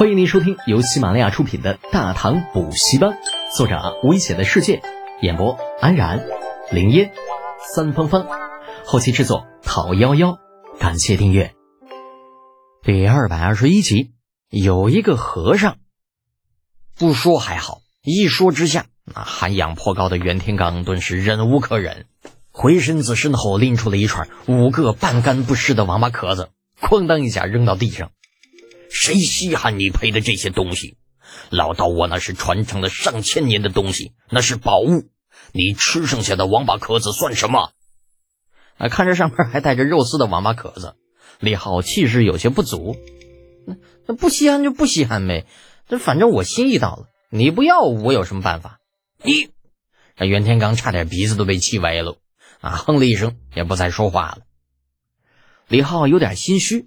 欢迎您收听由喜马拉雅出品的《大唐补习班》，作者危险的世界，演播安然、林烟、三芳芳，后期制作陶幺幺。感谢订阅。第二百二十一集，有一个和尚，不说还好，一说之下，那涵养颇高的袁天罡顿时忍无可忍，回身子身后拎出了一串五个半干不湿的王八壳子，哐当一下扔到地上。谁稀罕你赔的这些东西？老道我那是传承了上千年的东西，那是宝物。你吃剩下的王八壳子算什么？啊，看着上面还带着肉丝的王八壳子，李浩气势有些不足。那那不稀罕就不稀罕呗，这反正我心意到了，你不要我有什么办法？你，这袁天罡差点鼻子都被气歪了，啊，哼了一声，也不再说话了。李浩有点心虚。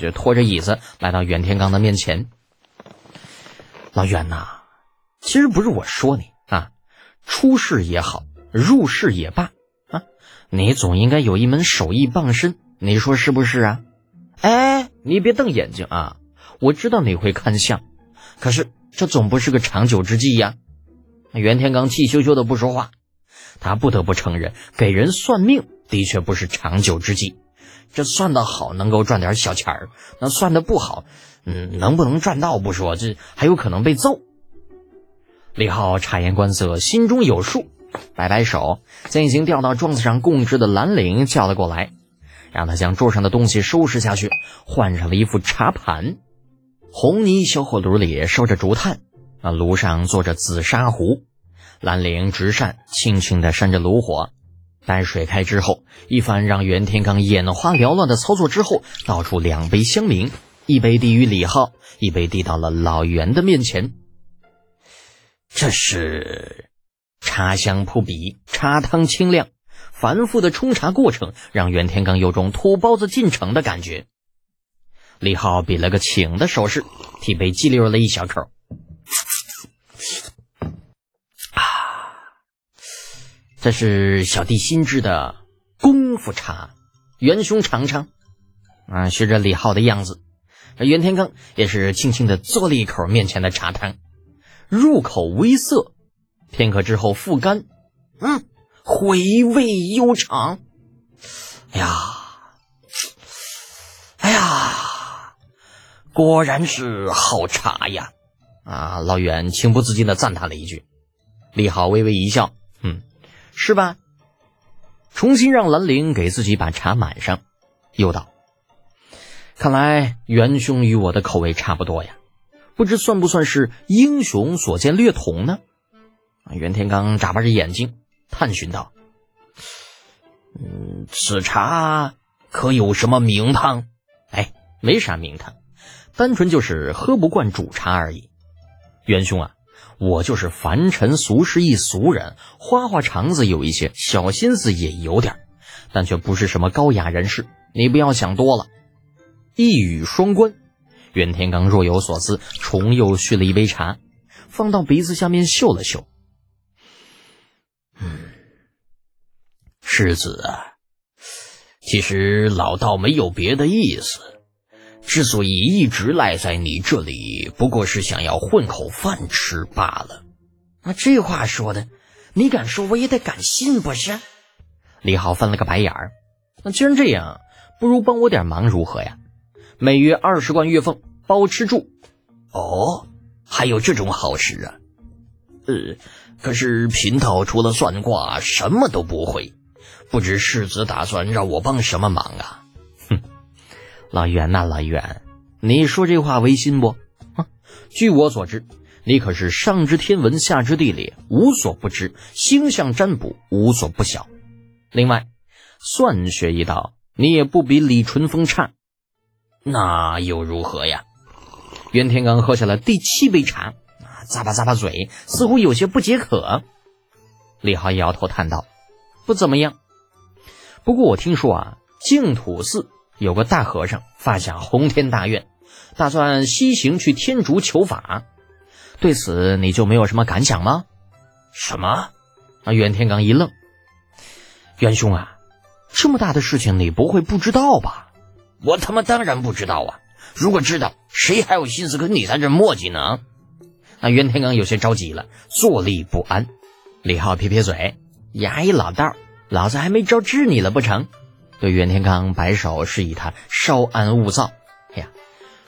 就拖着椅子来到袁天罡的面前。老袁呐，其实不是我说你啊，出世也好，入世也罢啊，你总应该有一门手艺傍身，你说是不是啊？哎，你别瞪眼睛啊！我知道你会看相，可是这总不是个长久之计呀。袁天罡气羞羞的不说话，他不得不承认，给人算命的确不是长久之计。这算的好，能够赚点小钱儿；那算的不好，嗯，能不能赚到不说，这还有可能被揍。李浩察言观色，心中有数，摆摆手，将已经掉到桌子上供职的蓝领叫了过来，让他将桌上的东西收拾下去，换上了一副茶盘。红泥小火炉里烧着竹炭，啊，炉上坐着紫砂壶，蓝领执扇轻轻地扇着炉火。待水开之后，一番让袁天罡眼花缭乱的操作之后，倒出两杯香茗，一杯递于李浩，一杯递到了老袁的面前。这是茶香扑鼻，茶汤清亮，繁复的冲茶过程让袁天罡有种土包子进城的感觉。李浩比了个请的手势，替杯激溜了一小口。这是小弟新制的功夫茶，元兄尝尝。啊，学着李浩的样子，这袁天罡也是轻轻的嘬了一口面前的茶汤，入口微涩，片刻之后复甘，嗯，回味悠长。哎呀，哎呀，果然是好茶呀！啊，老袁情不自禁的赞叹了一句。李浩微微一笑。是吧？重新让兰陵给自己把茶满上，又道：“看来元兄与我的口味差不多呀，不知算不算是英雄所见略同呢？”袁天罡眨巴着眼睛，探寻道：“嗯，此茶可有什么名堂？”“哎，没啥名堂，单纯就是喝不惯主茶而已。”元兄啊。我就是凡尘俗世一俗人，花花肠子有一些，小心思也有点，但却不是什么高雅人士。你不要想多了。一语双关，袁天罡若有所思，重又续了一杯茶，放到鼻子下面嗅了嗅。嗯，世子啊，其实老道没有别的意思。之所以一直赖在你这里，不过是想要混口饭吃罢了。那，这话说的，你敢说我也得敢信不是？李浩翻了个白眼儿。那既然这样，不如帮我点忙如何呀？每月二十贯月俸，包吃住。哦，还有这种好事啊？呃，可是贫道除了算卦，什么都不会，不知世子打算让我帮什么忙啊？老袁呐，老袁，你说这话违心不？据我所知，你可是上知天文，下知地理，无所不知，星象占卜无所不晓。另外，算学一道，你也不比李淳风差。那又如何呀？袁天罡喝下了第七杯茶，啊咂巴咂巴嘴，似乎有些不解渴。李浩摇头叹道：“不怎么样。不过我听说啊，净土寺。”有个大和尚发下宏天大愿，打算西行去天竺求法。对此你就没有什么感想吗？什么？啊！袁天罡一愣。袁兄啊，这么大的事情你不会不知道吧？我他妈当然不知道啊！如果知道，谁还有心思跟你在这磨叽呢？那袁天罡有些着急了，坐立不安。李浩撇撇嘴：“衙役老道，老子还没招治你了不成？”对袁天罡摆手示意他稍安勿躁。哎呀，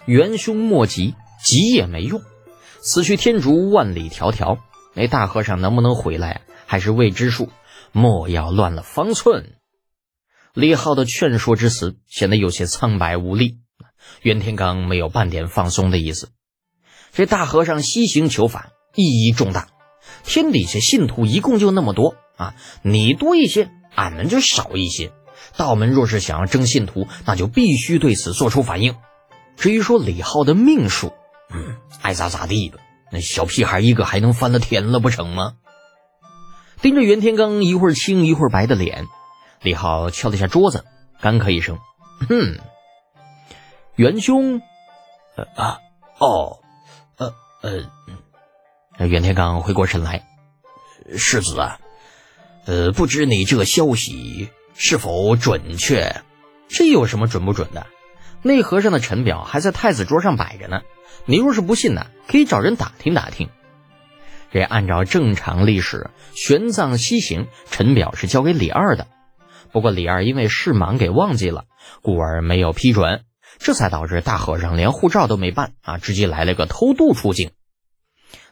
元凶莫急，急也没用。此去天竺万里迢迢，那大和尚能不能回来？还是未知数。莫要乱了方寸。李浩的劝说之词显得有些苍白无力。袁天罡没有半点放松的意思。这大和尚西行求法，意义重大。天底下信徒一共就那么多啊，你多一些，俺们就少一些。道门若是想要争信徒，那就必须对此做出反应。至于说李浩的命数，嗯，爱咋咋地吧。那小屁孩一个还能翻了天了不成吗？盯着袁天罡一会儿青一会儿白的脸，李浩敲了一下桌子，干咳一声：“哼，袁兄，呃啊，哦，呃呃。”袁天罡回过神来：“世子啊，呃，不知你这消息。”是否准确？这有什么准不准的？那和尚的陈表还在太子桌上摆着呢。你若是不信呢，可以找人打听打听。这按照正常历史，玄奘西行，陈表是交给李二的。不过李二因为事忙给忘记了，故而没有批准，这才导致大和尚连护照都没办啊，直接来了个偷渡出境。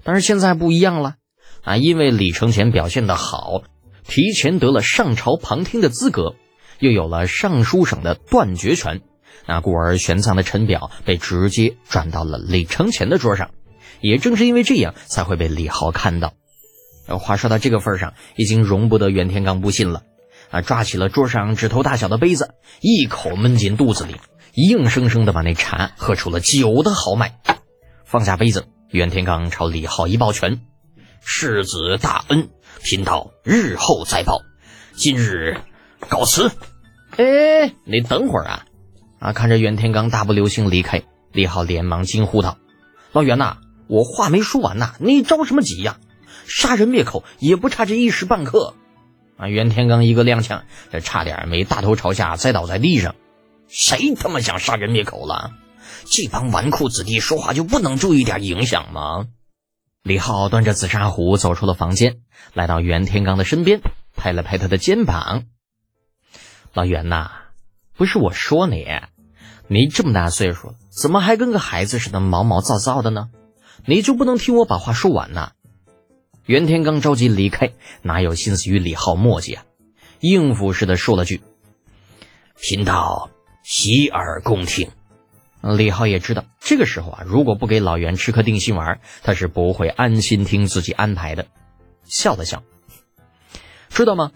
但是现在不一样了啊，因为李承乾表现的好。提前得了上朝旁听的资格，又有了尚书省的断绝权，那故而玄奘的陈表被直接转到了李承乾的桌上。也正是因为这样，才会被李浩看到。话说到这个份上，已经容不得袁天罡不信了啊！抓起了桌上指头大小的杯子，一口闷进肚子里，硬生生的把那茶喝出了酒的豪迈。放下杯子，袁天罡朝李浩一抱拳：“世子大恩。”贫道日后再报，今日告辞。哎，你等会儿啊！啊，看着袁天罡大步流星离开，李浩连忙惊呼道：“老袁呐，我话没说完呐，你着什么急呀？杀人灭口也不差这一时半刻。”啊，袁天罡一个踉跄，这差点没大头朝下栽倒在地上。谁他妈想杀人灭口了？这帮纨绔子弟说话就不能注意点影响吗？李浩端着紫砂壶走出了房间，来到袁天罡的身边，拍了拍他的肩膀：“老袁呐，不是我说你，你这么大岁数了，怎么还跟个孩子似的毛毛躁躁的呢？你就不能听我把话说完呐？”袁天罡着急离开，哪有心思与李浩磨叽啊？应付似的说了句：“贫道洗耳恭听。”李浩也知道，这个时候啊，如果不给老袁吃颗定心丸，他是不会安心听自己安排的。笑了笑，知道吗？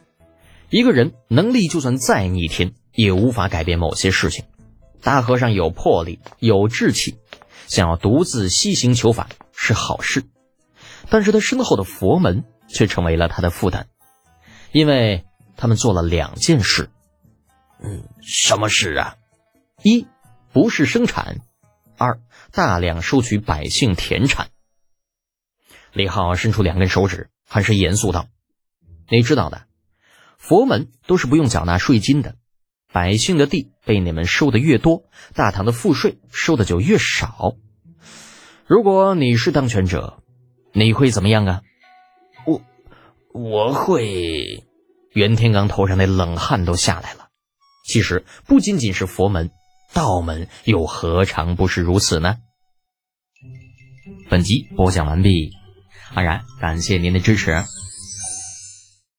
一个人能力就算再逆天，也无法改变某些事情。大和尚有魄力，有志气，想要独自西行求法是好事，但是他身后的佛门却成为了他的负担，因为他们做了两件事。嗯，什么事啊？一。不是生产，二大量收取百姓田产。李浩伸出两根手指，很是严肃道：“你知道的，佛门都是不用缴纳税金的，百姓的地被你们收的越多，大唐的赋税收的就越少。如果你是当权者，你会怎么样啊？”我我会，袁天罡头上那冷汗都下来了。其实不仅仅是佛门。道门又何尝不是如此呢？本集播讲完毕，安然感谢您的支持。